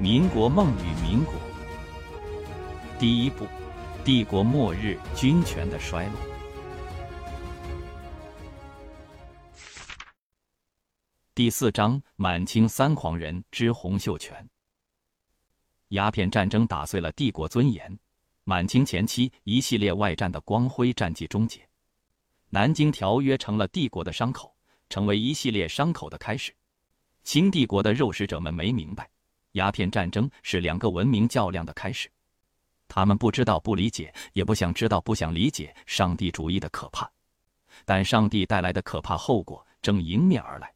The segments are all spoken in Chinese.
民国梦与民国。第一部，帝国末日，军权的衰落。第四章：满清三狂人之洪秀全。鸦片战争打碎了帝国尊严，满清前期一系列外战的光辉战绩终结。南京条约成了帝国的伤口，成为一系列伤口的开始。清帝国的肉食者们没明白，鸦片战争是两个文明较量的开始。他们不知道、不理解，也不想知道、不想理解上帝主义的可怕，但上帝带来的可怕后果正迎面而来。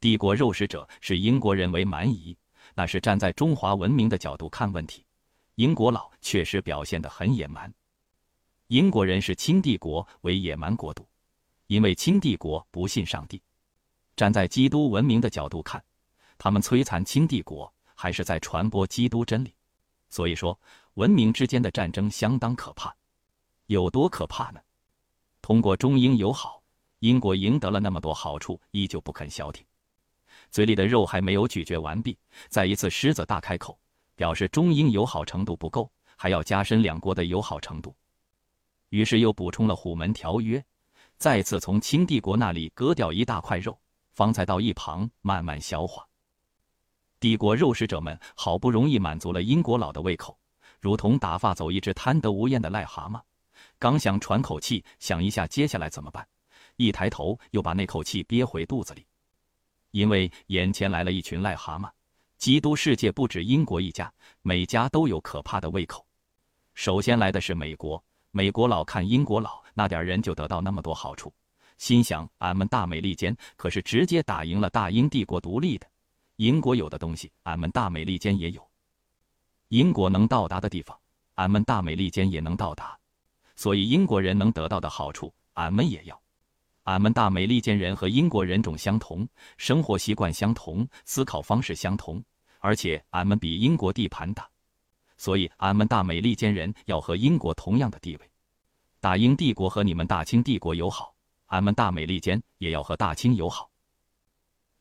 帝国肉食者视英国人为蛮夷，那是站在中华文明的角度看问题。英国佬确实表现得很野蛮。英国人视清帝国为野蛮国度，因为清帝国不信上帝。站在基督文明的角度看，他们摧残清帝国，还是在传播基督真理。所以说。文明之间的战争相当可怕，有多可怕呢？通过中英友好，英国赢得了那么多好处，依旧不肯消停，嘴里的肉还没有咀嚼完毕，再一次狮子大开口，表示中英友好程度不够，还要加深两国的友好程度。于是又补充了《虎门条约》，再次从清帝国那里割掉一大块肉，方才到一旁慢慢消化。帝国肉食者们好不容易满足了英国佬的胃口。如同打发走一只贪得无厌的癞蛤蟆，刚想喘口气，想一下接下来怎么办，一抬头又把那口气憋回肚子里，因为眼前来了一群癞蛤蟆。基督世界不止英国一家，每家都有可怕的胃口。首先来的是美国，美国佬看英国佬那点人就得到那么多好处，心想俺们大美利坚可是直接打赢了大英帝国独立的，英国有的东西，俺们大美利坚也有。英国能到达的地方，俺们大美利坚也能到达，所以英国人能得到的好处，俺们也要。俺们大美利坚人和英国人种相同，生活习惯相同，思考方式相同，而且俺们比英国地盘大，所以俺们大美利坚人要和英国同样的地位。大英帝国和你们大清帝国友好，俺们大美利坚也要和大清友好。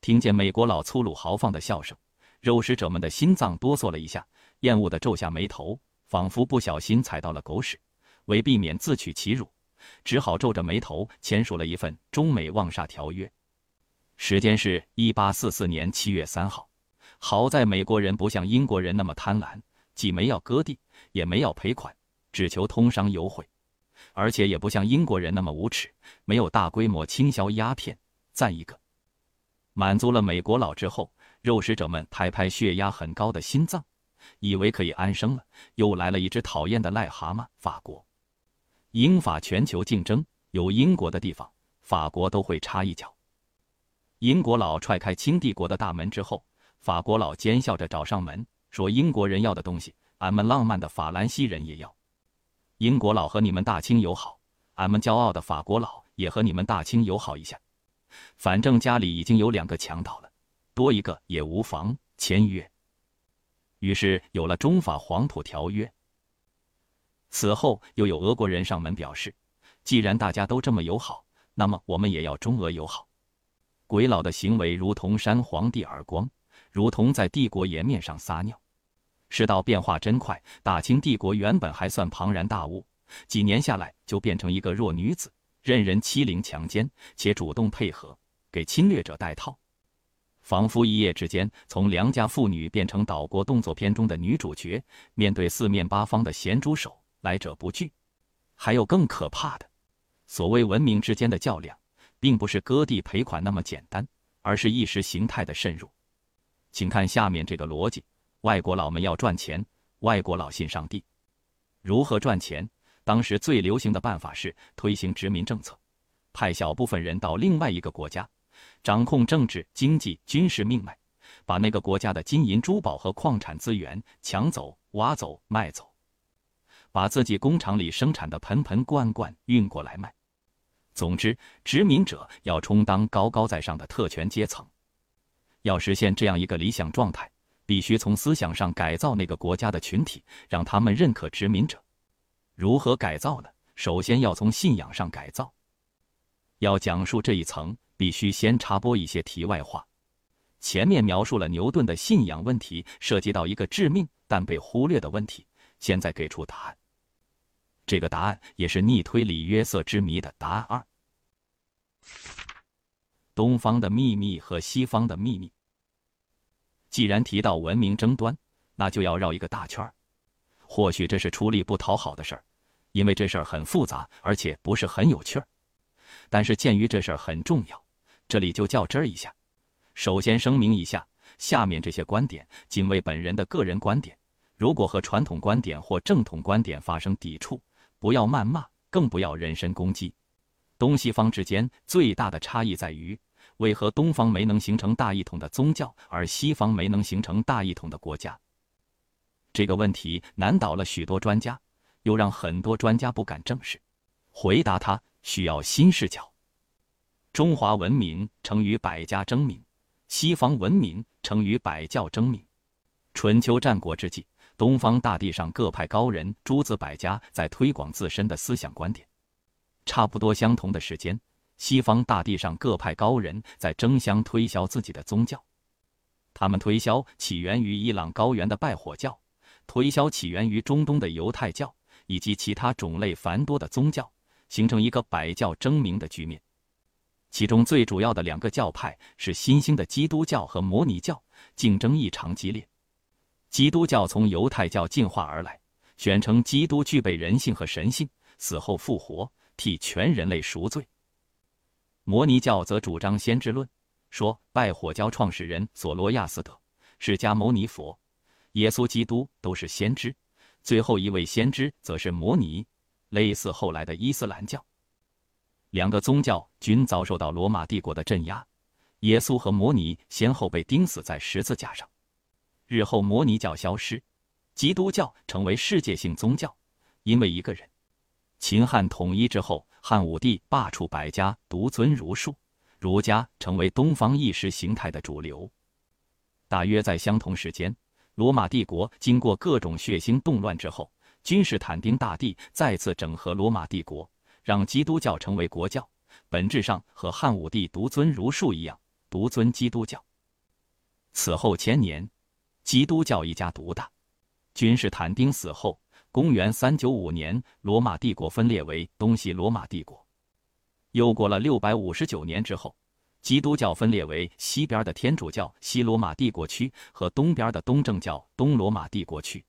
听见美国佬粗鲁豪放的笑声，肉食者们的心脏哆嗦了一下。厌恶的皱下眉头，仿佛不小心踩到了狗屎。为避免自取其辱，只好皱着眉头签署了一份中美望厦条约。时间是一八四四年七月三号。好在美国人不像英国人那么贪婪，既没要割地，也没要赔款，只求通商优惠。而且也不像英国人那么无耻，没有大规模倾销鸦片。赞一个！满足了美国佬之后，肉食者们拍拍血压很高的心脏。以为可以安生了，又来了一只讨厌的癞蛤蟆。法国，英法全球竞争，有英国的地方，法国都会插一脚。英国佬踹开清帝国的大门之后，法国佬奸笑着找上门，说：“英国人要的东西，俺们浪漫的法兰西人也要。英国佬和你们大清友好，俺们骄傲的法国佬也和你们大清友好一下。反正家里已经有两个强盗了，多一个也无妨。”签约。于是有了中法黄埔条约。此后又有俄国人上门表示，既然大家都这么友好，那么我们也要中俄友好。鬼佬的行为如同扇皇帝耳光，如同在帝国颜面上撒尿。世道变化真快，大清帝国原本还算庞然大物，几年下来就变成一个弱女子，任人欺凌强奸，且主动配合给侵略者戴套。仿佛一夜之间从良家妇女变成岛国动作片中的女主角，面对四面八方的咸猪手，来者不拒。还有更可怕的，所谓文明之间的较量，并不是割地赔款那么简单，而是意识形态的渗入。请看下面这个逻辑：外国佬们要赚钱，外国佬信上帝。如何赚钱？当时最流行的办法是推行殖民政策，派小部分人到另外一个国家。掌控政治、经济、军事命脉，把那个国家的金银珠宝和矿产资源抢走、挖走、卖走，把自己工厂里生产的盆盆罐罐运过来卖。总之，殖民者要充当高高在上的特权阶层。要实现这样一个理想状态，必须从思想上改造那个国家的群体，让他们认可殖民者。如何改造呢？首先要从信仰上改造。要讲述这一层。必须先插播一些题外话。前面描述了牛顿的信仰问题，涉及到一个致命但被忽略的问题。现在给出答案。这个答案也是逆推理约瑟之谜的答案二：东方的秘密和西方的秘密。既然提到文明争端，那就要绕一个大圈儿。或许这是出力不讨好的事儿，因为这事儿很复杂，而且不是很有趣儿。但是鉴于这事儿很重要，这里就较真儿一下。首先声明一下，下面这些观点仅为本人的个人观点，如果和传统观点或正统观点发生抵触，不要谩骂，更不要人身攻击。东西方之间最大的差异在于，为何东方没能形成大一统的宗教，而西方没能形成大一统的国家？这个问题难倒了许多专家，又让很多专家不敢正视。回答它需要新视角。中华文明成于百家争鸣。西方文明成于百教争鸣。春秋战国之际，东方大地上各派高人诸子百家在推广自身的思想观点。差不多相同的时间，西方大地上各派高人在争相推销自己的宗教。他们推销起源于伊朗高原的拜火教，推销起源于中东的犹太教，以及其他种类繁多的宗教，形成一个百教争鸣的局面。其中最主要的两个教派是新兴的基督教和摩尼教，竞争异常激烈。基督教从犹太教进化而来，宣称基督具备人性和神性，死后复活，替全人类赎罪。摩尼教则主张先知论，说拜火教创始人索罗亚斯德、释迦牟尼佛、耶稣基督都是先知，最后一位先知则是摩尼，类似后来的伊斯兰教。两个宗教均遭受到罗马帝国的镇压，耶稣和摩尼先后被钉死在十字架上。日后摩尼教消失，基督教成为世界性宗教，因为一个人。秦汉统一之后，汉武帝罢黜百家，独尊儒术，儒家成为东方意识形态的主流。大约在相同时间，罗马帝国经过各种血腥动乱之后，君士坦丁大帝再次整合罗马帝国。让基督教成为国教，本质上和汉武帝独尊儒术一样，独尊基督教。此后千年，基督教一家独大。君士坦丁死后，公元三九五年，罗马帝国分裂为东西罗马帝国。又过了六百五十九年之后，基督教分裂为西边的天主教西罗马帝国区和东边的东正教东罗马帝国区。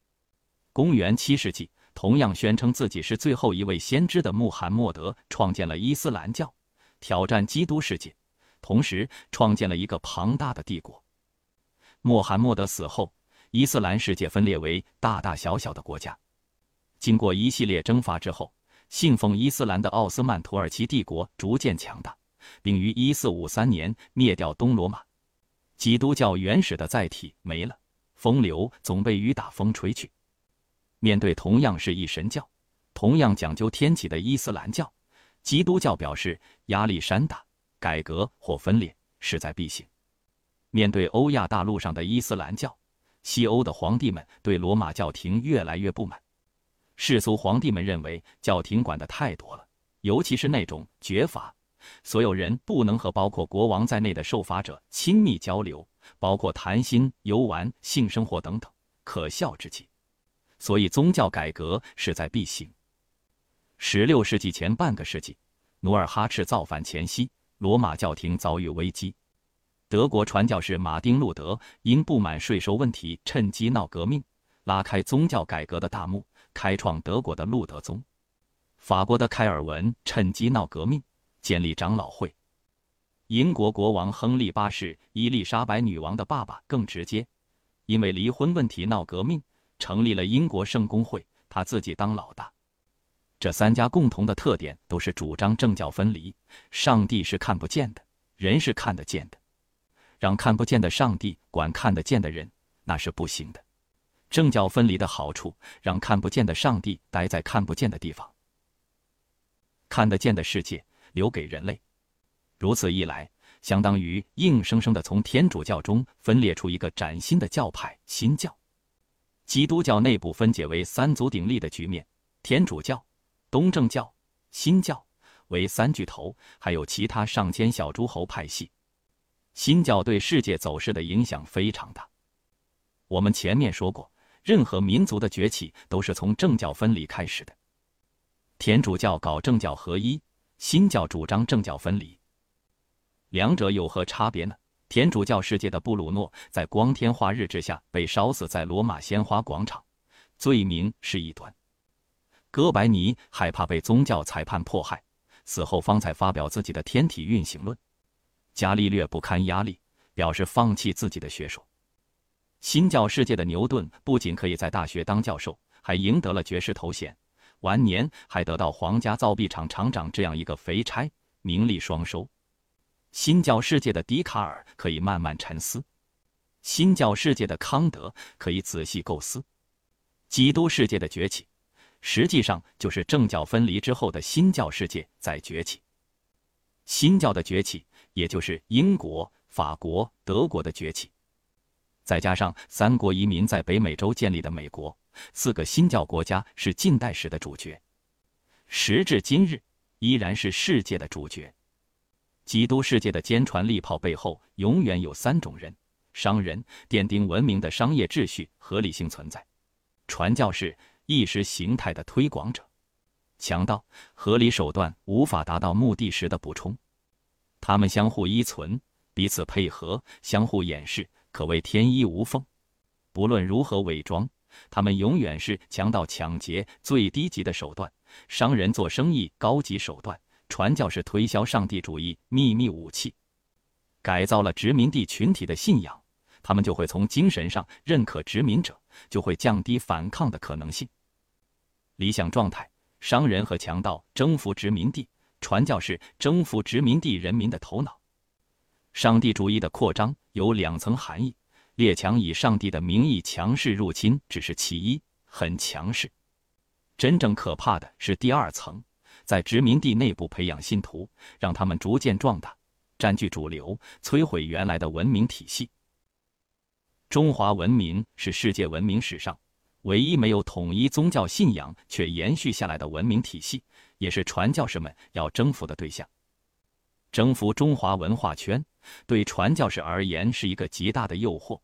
公元七世纪。同样宣称自己是最后一位先知的穆罕默德创建了伊斯兰教，挑战基督世界，同时创建了一个庞大的帝国。穆罕默德死后，伊斯兰世界分裂为大大小小的国家。经过一系列征伐之后，信奉伊斯兰的奥斯曼土耳其帝国逐渐强大，并于1453年灭掉东罗马。基督教原始的载体没了，风流总被雨打风吹去。面对同样是一神教、同样讲究天启的伊斯兰教，基督教表示压力山大，改革或分裂势在必行。面对欧亚大陆上的伊斯兰教，西欧的皇帝们对罗马教廷越来越不满。世俗皇帝们认为教廷管的太多了，尤其是那种绝法，所有人不能和包括国王在内的受罚者亲密交流，包括谈心、游玩、性生活等等，可笑之极。所以，宗教改革势在必行。十六世纪前半个世纪，努尔哈赤造反前夕，罗马教廷遭遇危机。德国传教士马丁·路德因不满税收问题，趁机闹革命，拉开宗教改革的大幕，开创德国的路德宗。法国的开尔文趁机闹革命，建立长老会。英国国王亨利八世伊丽莎白女王的爸爸更直接，因为离婚问题闹革命。成立了英国圣公会，他自己当老大。这三家共同的特点都是主张政教分离。上帝是看不见的，人是看得见的。让看不见的上帝管看得见的人，那是不行的。政教分离的好处，让看不见的上帝待在看不见的地方，看得见的世界留给人类。如此一来，相当于硬生生的从天主教中分裂出一个崭新的教派——新教。基督教内部分解为三足鼎立的局面，天主教、东正教、新教为三巨头，还有其他上千小诸侯派系。新教对世界走势的影响非常大。我们前面说过，任何民族的崛起都是从政教分离开始的。天主教搞政教合一，新教主张政教分离。两者有何差别呢？天主教世界的布鲁诺在光天化日之下被烧死在罗马鲜花广场，罪名是异端。哥白尼害怕被宗教裁判迫害，死后方才发表自己的天体运行论。伽利略不堪压力，表示放弃自己的学说。新教世界的牛顿不仅可以在大学当教授，还赢得了爵士头衔，晚年还得到皇家造币厂厂长这样一个肥差，名利双收。新教世界的笛卡尔可以慢慢沉思，新教世界的康德可以仔细构思。基督世界的崛起，实际上就是政教分离之后的新教世界在崛起。新教的崛起，也就是英国、法国、德国的崛起。再加上三国移民在北美洲建立的美国，四个新教国家是近代史的主角，时至今日依然是世界的主角。基督世界的坚船利炮背后，永远有三种人：商人奠定文明的商业秩序合理性存在；传教士意识形态的推广者；强盗合理手段无法达到目的时的补充。他们相互依存，彼此配合，相互掩饰。可谓天衣无缝，不论如何伪装，他们永远是强盗抢劫最低级的手段，商人做生意高级手段，传教士推销上帝主义秘密武器，改造了殖民地群体的信仰，他们就会从精神上认可殖民者，就会降低反抗的可能性。理想状态：商人和强盗征服殖民地，传教士征服殖民地人民的头脑。上帝主义的扩张有两层含义：列强以上帝的名义强势入侵只是其一，很强势；真正可怕的是第二层，在殖民地内部培养信徒，让他们逐渐壮大，占据主流，摧毁原来的文明体系。中华文明是世界文明史上唯一没有统一宗教信仰却延续下来的文明体系，也是传教士们要征服的对象。征服中华文化圈，对传教士而言是一个极大的诱惑。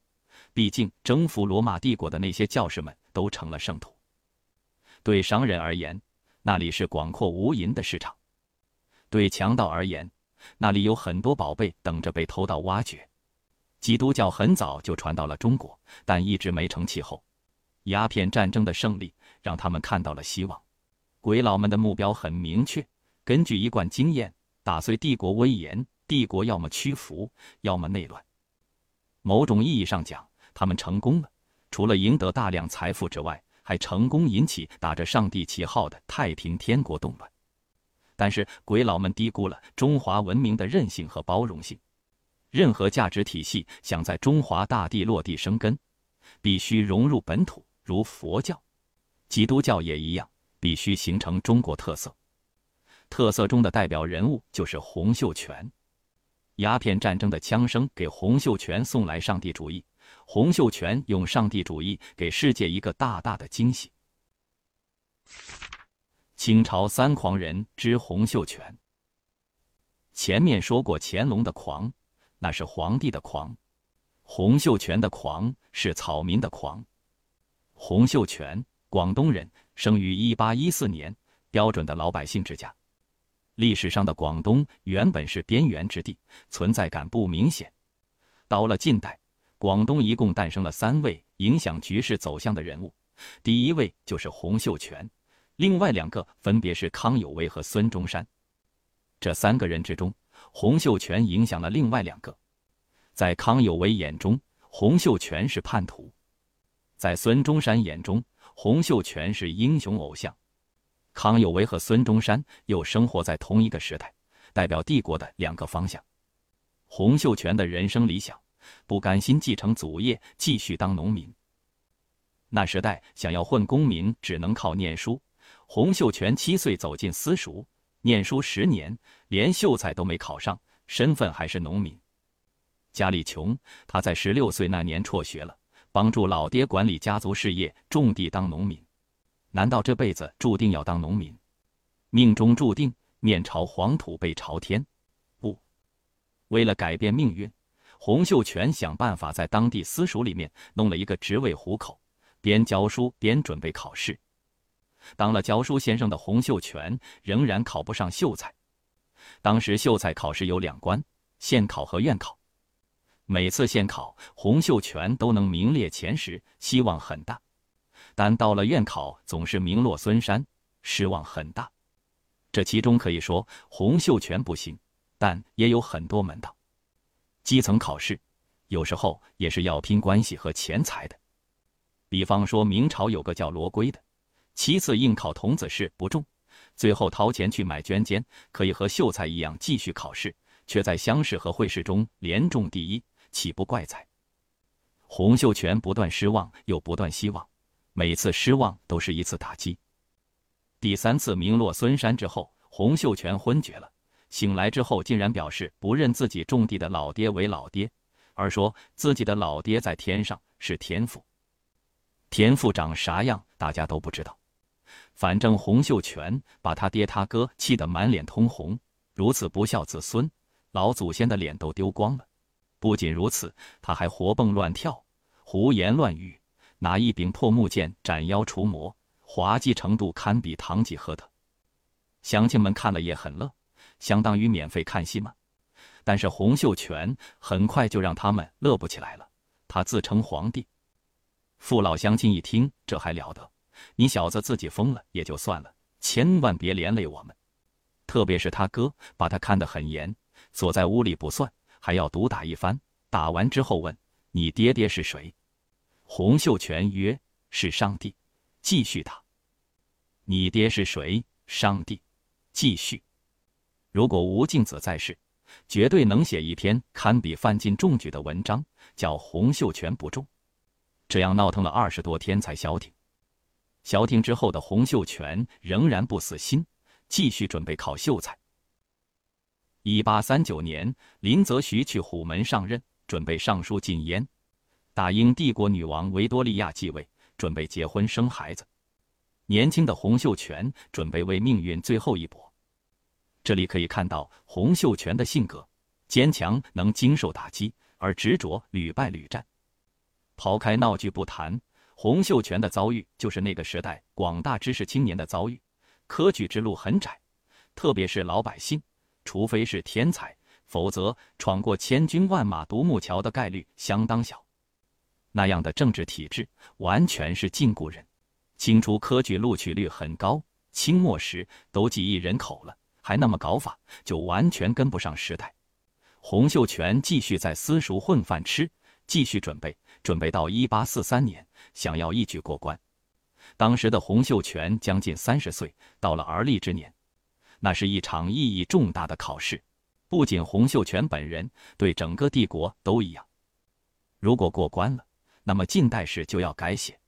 毕竟，征服罗马帝国的那些教士们都成了圣徒。对商人而言，那里是广阔无垠的市场；对强盗而言，那里有很多宝贝等着被偷盗挖掘。基督教很早就传到了中国，但一直没成气候。鸦片战争的胜利让他们看到了希望。鬼佬们的目标很明确，根据一贯经验。打碎帝国威严，帝国要么屈服，要么内乱。某种意义上讲，他们成功了。除了赢得大量财富之外，还成功引起打着上帝旗号的太平天国动乱。但是鬼佬们低估了中华文明的韧性和包容性。任何价值体系想在中华大地落地生根，必须融入本土，如佛教、基督教也一样，必须形成中国特色。特色中的代表人物就是洪秀全。鸦片战争的枪声给洪秀全送来上帝主义，洪秀全用上帝主义给世界一个大大的惊喜。清朝三狂人之洪秀全。前面说过乾隆的狂，那是皇帝的狂；洪秀全的狂是草民的狂。洪秀全，广东人，生于一八一四年，标准的老百姓之家。历史上的广东原本是边缘之地，存在感不明显。到了近代，广东一共诞生了三位影响局势走向的人物，第一位就是洪秀全，另外两个分别是康有为和孙中山。这三个人之中，洪秀全影响了另外两个。在康有为眼中，洪秀全是叛徒；在孙中山眼中，洪秀全是英雄偶像。康有为和孙中山又生活在同一个时代，代表帝国的两个方向。洪秀全的人生理想，不甘心继承祖业，继续当农民。那时代想要混功名，只能靠念书。洪秀全七岁走进私塾，念书十年，连秀才都没考上，身份还是农民。家里穷，他在十六岁那年辍学了，帮助老爹管理家族事业，种地当农民。难道这辈子注定要当农民？命中注定面朝黄土背朝天？不，为了改变命运，洪秀全想办法在当地私塾里面弄了一个职位糊口，边教书边准备考试。当了教书先生的洪秀全仍然考不上秀才。当时秀才考试有两关，县考和院考。每次县考，洪秀全都能名列前十，希望很大。但到了院考，总是名落孙山，失望很大。这其中可以说洪秀全不行，但也有很多门道。基层考试，有时候也是要拼关系和钱财的。比方说，明朝有个叫罗圭的，七次应考童子试不中。最后掏钱去买捐监，可以和秀才一样继续考试，却在乡试和会试中连中第一，岂不怪哉？洪秀全不断失望，又不断希望，每次失望都是一次打击。第三次名落孙山之后，洪秀全昏厥了，醒来之后竟然表示不认自己种地的老爹为老爹，而说自己的老爹在天上是天父。天父长啥样，大家都不知道。反正洪秀全把他爹他哥气得满脸通红，如此不孝子孙，老祖先的脸都丢光了。不仅如此，他还活蹦乱跳，胡言乱语，拿一柄破木剑斩妖除魔，滑稽程度堪比堂吉诃德。乡亲们看了也很乐，相当于免费看戏嘛。但是洪秀全很快就让他们乐不起来了。他自称皇帝，父老乡亲一听，这还了得！你小子自己疯了也就算了，千万别连累我们。特别是他哥，把他看得很严，锁在屋里不算，还要毒打一番。打完之后问：“你爹爹是谁？”洪秀全曰：“是上帝。”继续打。你爹是谁？上帝。继续。如果吴敬梓在世，绝对能写一篇堪比范进中举的文章，叫洪秀全不中。这样闹腾了二十多天才消停。消停之后的洪秀全仍然不死心，继续准备考秀才。一八三九年，林则徐去虎门上任，准备上书进燕。大英帝国女王维多利亚继位，准备结婚生孩子。年轻的洪秀全准备为命运最后一搏。这里可以看到洪秀全的性格：坚强，能经受打击，而执着，屡败屡战。抛开闹剧不谈。洪秀全的遭遇就是那个时代广大知识青年的遭遇，科举之路很窄，特别是老百姓，除非是天才，否则闯过千军万马独木桥的概率相当小。那样的政治体制完全是禁锢人。清初科举录取率很高，清末时都几亿人口了，还那么搞法，就完全跟不上时代。洪秀全继续在私塾混饭吃，继续准备。准备到一八四三年，想要一举过关。当时的洪秀全将近三十岁，到了而立之年，那是一场意义重大的考试，不仅洪秀全本人，对整个帝国都一样。如果过关了，那么近代史就要改写。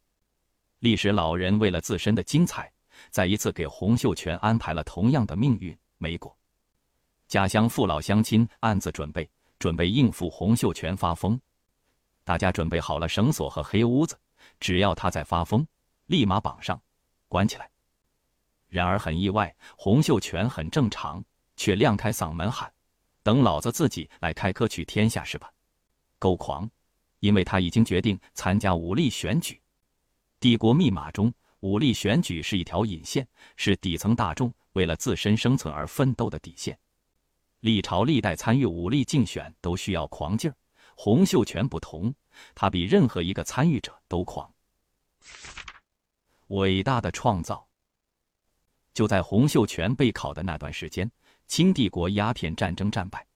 历史老人为了自身的精彩，再一次给洪秀全安排了同样的命运，没过。家乡父老乡亲暗自准备，准备应付洪秀全发疯。大家准备好了绳索和黑屋子，只要他在发疯，立马绑上，关起来。然而很意外，洪秀全很正常，却亮开嗓门喊：“等老子自己来开科取天下是吧？”够狂，因为他已经决定参加武力选举。帝国密码中，武力选举是一条引线，是底层大众为了自身生存而奋斗的底线。历朝历代参与武力竞选都需要狂劲儿。洪秀全不同，他比任何一个参与者都狂。伟大的创造。就在洪秀全备考的那段时间，清帝国鸦片战争战败，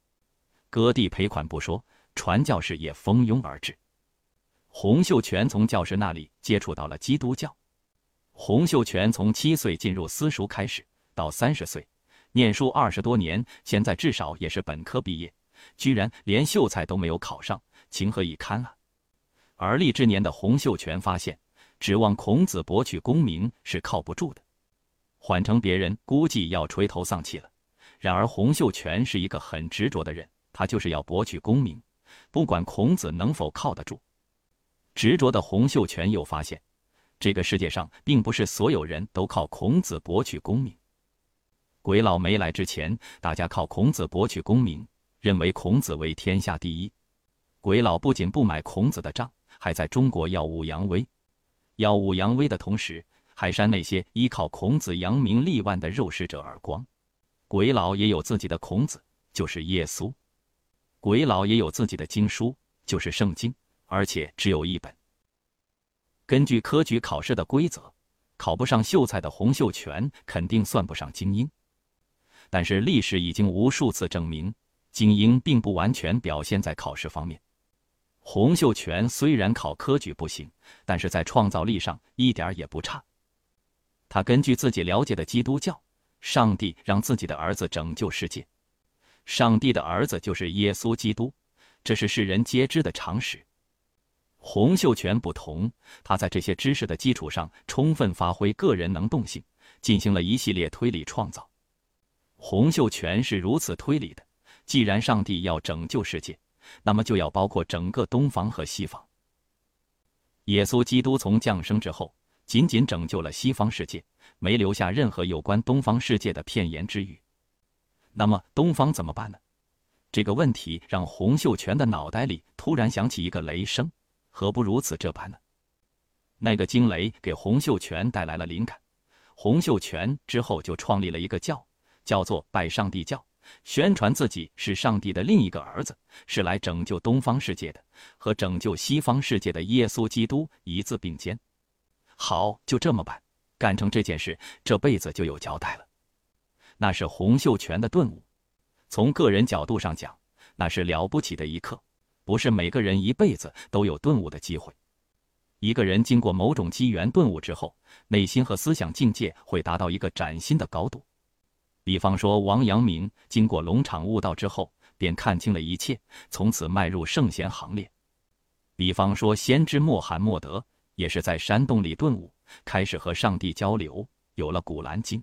割地赔款不说，传教士也蜂拥而至。洪秀全从教师那里接触到了基督教。洪秀全从七岁进入私塾开始，到三十岁，念书二十多年，现在至少也是本科毕业。居然连秀才都没有考上，情何以堪啊！而立之年的洪秀全发现，指望孔子博取功名是靠不住的。换成别人，估计要垂头丧气了。然而洪秀全是一个很执着的人，他就是要博取功名，不管孔子能否靠得住。执着的洪秀全又发现，这个世界上并不是所有人都靠孔子博取功名。鬼佬没来之前，大家靠孔子博取功名。认为孔子为天下第一，鬼佬不仅不买孔子的账，还在中国耀武扬威。耀武扬威的同时，还扇那些依靠孔子扬名立万的肉食者耳光。鬼佬也有自己的孔子，就是耶稣；鬼佬也有自己的经书，就是圣经，而且只有一本。根据科举考试的规则，考不上秀才的洪秀全肯定算不上精英。但是历史已经无数次证明，精英并不完全表现在考试方面。洪秀全虽然考科举不行，但是在创造力上一点也不差。他根据自己了解的基督教，上帝让自己的儿子拯救世界，上帝的儿子就是耶稣基督，这是世人皆知的常识。洪秀全不同，他在这些知识的基础上，充分发挥个人能动性，进行了一系列推理创造。洪秀全是如此推理的：既然上帝要拯救世界。那么就要包括整个东方和西方。耶稣基督从降生之后，仅仅拯救了西方世界，没留下任何有关东方世界的片言之语。那么东方怎么办呢？这个问题让洪秀全的脑袋里突然响起一个雷声：何不如此这般呢？那个惊雷给洪秀全带来了灵感，洪秀全之后就创立了一个教，叫做拜上帝教。宣传自己是上帝的另一个儿子，是来拯救东方世界的，和拯救西方世界的耶稣基督一字并肩。好，就这么办，干成这件事，这辈子就有交代了。那是洪秀全的顿悟。从个人角度上讲，那是了不起的一刻。不是每个人一辈子都有顿悟的机会。一个人经过某种机缘顿悟之后，内心和思想境界会达到一个崭新的高度。比方说，王阳明经过龙场悟道之后，便看清了一切，从此迈入圣贤行列。比方说，先知穆罕默德也是在山洞里顿悟，开始和上帝交流，有了《古兰经》。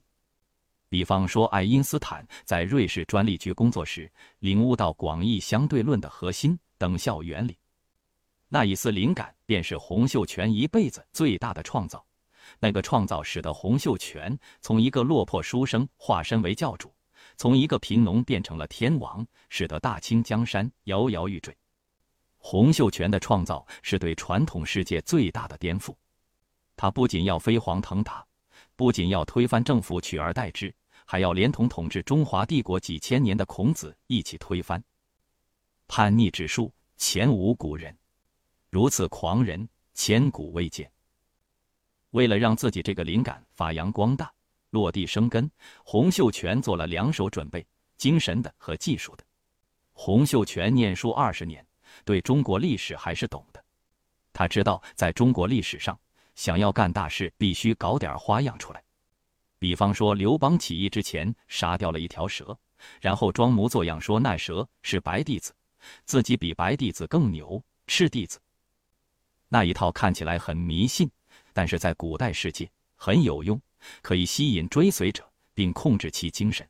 比方说，爱因斯坦在瑞士专利局工作时，领悟到广义相对论的核心等效原理。那一丝灵感，便是洪秀全一辈子最大的创造。那个创造使得洪秀全从一个落魄书生化身为教主，从一个贫农变成了天王，使得大清江山摇摇欲坠。洪秀全的创造是对传统世界最大的颠覆。他不仅要飞黄腾达，不仅要推翻政府取而代之，还要连同统治中华帝国几千年的孔子一起推翻。叛逆之术，前无古人，如此狂人，千古未见。为了让自己这个灵感发扬光大、落地生根，洪秀全做了两手准备：精神的和技术的。洪秀全念书二十年，对中国历史还是懂的。他知道，在中国历史上，想要干大事，必须搞点花样出来。比方说，刘邦起义之前杀掉了一条蛇，然后装模作样说那蛇是白弟子，自己比白弟子更牛，赤弟子。那一套看起来很迷信。但是在古代世界很有用，可以吸引追随者，并控制其精神。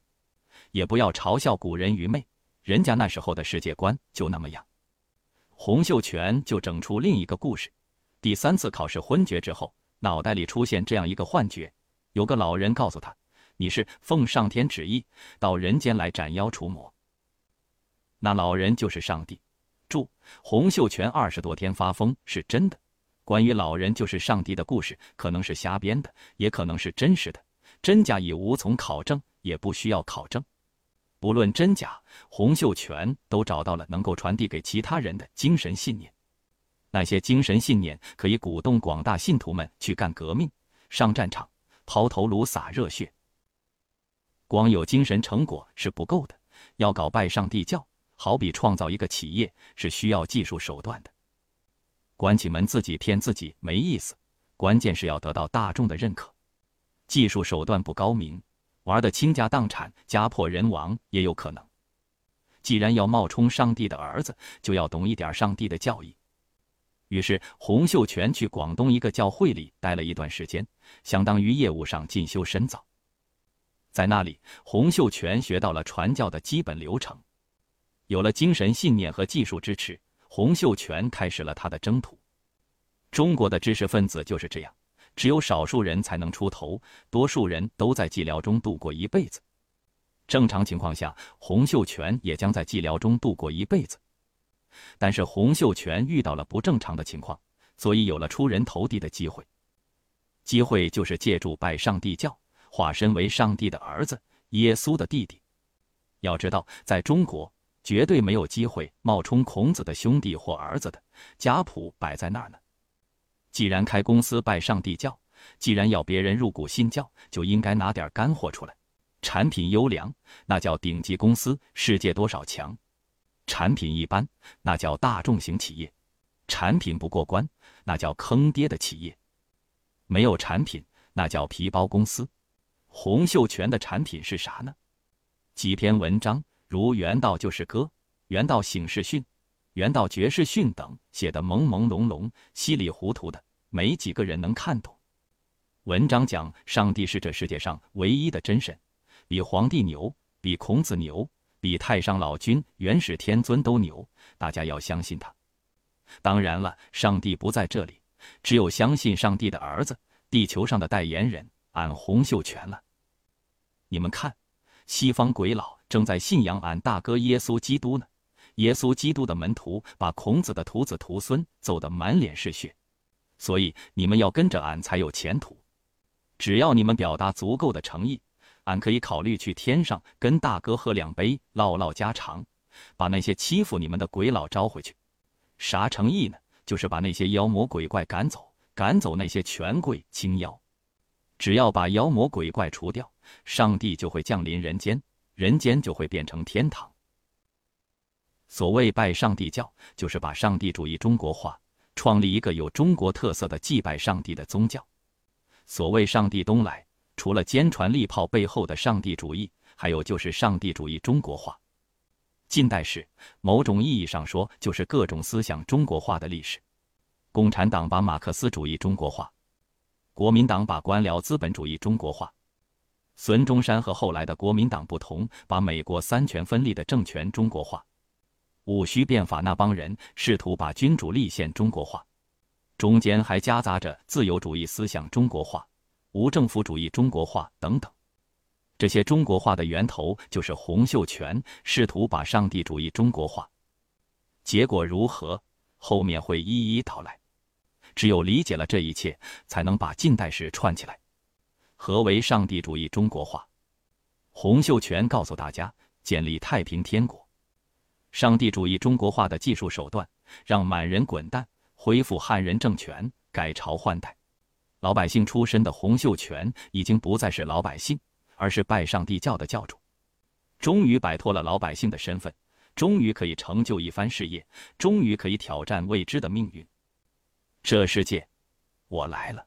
也不要嘲笑古人愚昧，人家那时候的世界观就那么样。洪秀全就整出另一个故事：第三次考试昏厥之后，脑袋里出现这样一个幻觉，有个老人告诉他：“你是奉上天旨意到人间来斩妖除魔。”那老人就是上帝。注：洪秀全二十多天发疯是真的。关于老人就是上帝的故事，可能是瞎编的，也可能是真实的，真假已无从考证，也不需要考证。不论真假，洪秀全都找到了能够传递给其他人的精神信念。那些精神信念可以鼓动广大信徒们去干革命、上战场、抛头颅、洒热血。光有精神成果是不够的，要搞拜上帝教，好比创造一个企业，是需要技术手段的。关起门自己骗自己没意思，关键是要得到大众的认可。技术手段不高明，玩的倾家荡产、家破人亡也有可能。既然要冒充上帝的儿子，就要懂一点上帝的教义。于是洪秀全去广东一个教会里待了一段时间，相当于业务上进修深造。在那里，洪秀全学到了传教的基本流程，有了精神信念和技术支持。洪秀全开始了他的征途。中国的知识分子就是这样，只有少数人才能出头，多数人都在寂寥中度过一辈子。正常情况下，洪秀全也将在寂寥中度过一辈子。但是洪秀全遇到了不正常的情况，所以有了出人头地的机会。机会就是借助拜上帝教，化身为上帝的儿子，耶稣的弟弟。要知道，在中国绝对没有机会冒充孔子的兄弟或儿子的，家谱摆在那儿呢。既然开公司拜上帝教，既然要别人入股信教，就应该拿点干货出来。产品优良，那叫顶级公司，世界多少强；产品一般，那叫大众型企业；产品不过关，那叫坑爹的企业；没有产品，那叫皮包公司。洪秀全的产品是啥呢？几篇文章，如《元道就是歌》《元道醒世训》《元道绝世训》等，写的朦朦胧胧、稀里糊涂的，没几个人能看懂。文章讲上帝是这世界上唯一的真神。比皇帝牛，比孔子牛，比太上老君、元始天尊都牛，大家要相信他。当然了，上帝不在这里，只有相信上帝的儿子，地球上的代言人，俺洪秀全了。你们看，西方鬼佬正在信仰俺大哥耶稣基督呢。耶稣基督的门徒把孔子的徒子徒孙揍得满脸是血，所以你们要跟着俺才有前途。只要你们表达足够的诚意。俺可以考虑去天上跟大哥喝两杯，唠唠家常，把那些欺负你们的鬼佬招回去。啥诚意呢？就是把那些妖魔鬼怪赶走，赶走那些权贵清妖。只要把妖魔鬼怪除掉，上帝就会降临人间，人间就会变成天堂。所谓拜上帝教，就是把上帝主义中国化，创立一个有中国特色的祭拜上帝的宗教。所谓上帝东来。除了坚船利炮背后的上帝主义，还有就是上帝主义中国化。近代史，某种意义上说，就是各种思想中国化的历史。共产党把马克思主义中国化，国民党把官僚资本主义中国化，孙中山和后来的国民党不同，把美国三权分立的政权中国化。戊戌变法那帮人试图把君主立宪中国化，中间还夹杂着自由主义思想中国化。无政府主义中国化等等，这些中国化的源头就是洪秀全试图把上帝主义中国化，结果如何？后面会一一道来。只有理解了这一切，才能把近代史串起来。何为上帝主义中国化？洪秀全告诉大家：建立太平天国。上帝主义中国化的技术手段，让满人滚蛋，恢复汉人政权，改朝换代。老百姓出身的洪秀全已经不再是老百姓，而是拜上帝教的教主，终于摆脱了老百姓的身份，终于可以成就一番事业，终于可以挑战未知的命运。这世界，我来了。